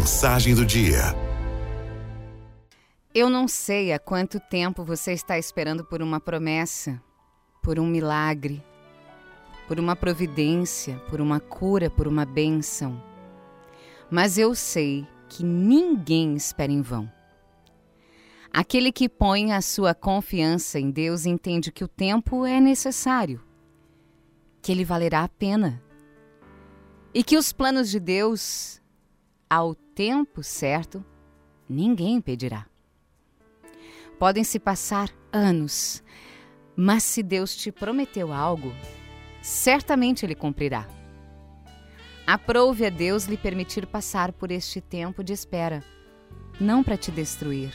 Mensagem do dia. Eu não sei há quanto tempo você está esperando por uma promessa, por um milagre, por uma providência, por uma cura, por uma bênção. Mas eu sei que ninguém espera em vão. Aquele que põe a sua confiança em Deus entende que o tempo é necessário, que ele valerá a pena e que os planos de Deus, ao tempo certo, ninguém impedirá. Podem se passar anos, mas se Deus te prometeu algo, certamente Ele cumprirá. Aprove a Deus lhe permitir passar por este tempo de espera, não para te destruir,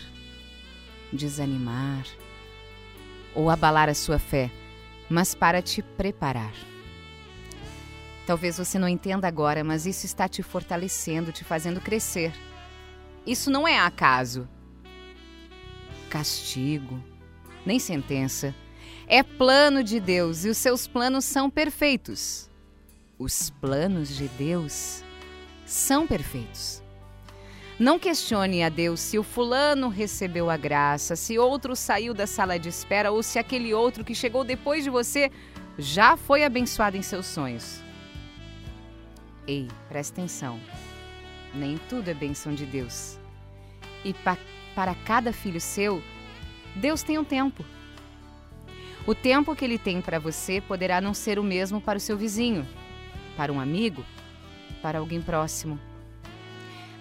desanimar ou abalar a sua fé, mas para te preparar. Talvez você não entenda agora, mas isso está te fortalecendo, te fazendo crescer. Isso não é acaso. Castigo, nem sentença. É plano de Deus e os seus planos são perfeitos. Os planos de Deus são perfeitos. Não questione a Deus se o fulano recebeu a graça, se outro saiu da sala de espera ou se aquele outro que chegou depois de você já foi abençoado em seus sonhos. Ei, presta atenção. Nem tudo é bênção de Deus. E pa para cada filho seu, Deus tem um tempo. O tempo que ele tem para você poderá não ser o mesmo para o seu vizinho, para um amigo, para alguém próximo.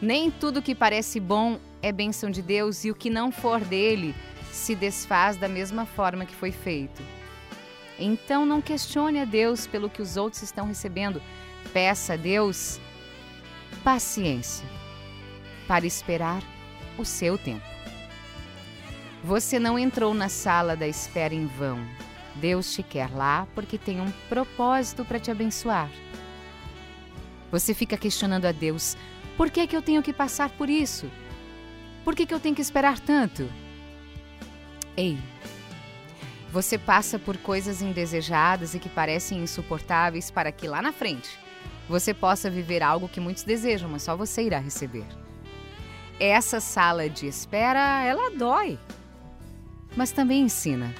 Nem tudo que parece bom é bênção de Deus e o que não for dele se desfaz da mesma forma que foi feito. Então não questione a Deus pelo que os outros estão recebendo, Peça a Deus paciência para esperar o seu tempo. Você não entrou na sala da espera em vão. Deus te quer lá porque tem um propósito para te abençoar. Você fica questionando a Deus: por que, que eu tenho que passar por isso? Por que, que eu tenho que esperar tanto? Ei, você passa por coisas indesejadas e que parecem insuportáveis para que lá na frente você possa viver algo que muitos desejam, mas só você irá receber. Essa sala de espera, ela dói, mas também ensina.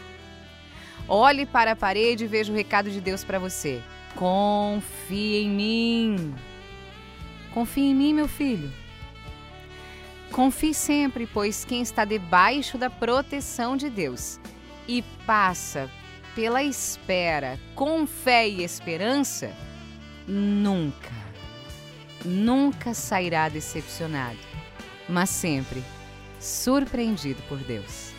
Olhe para a parede e veja o recado de Deus para você. Confie em mim. Confie em mim, meu filho. Confie sempre, pois quem está debaixo da proteção de Deus e passa pela espera com fé e esperança, nunca, nunca sairá decepcionado, mas sempre surpreendido por Deus.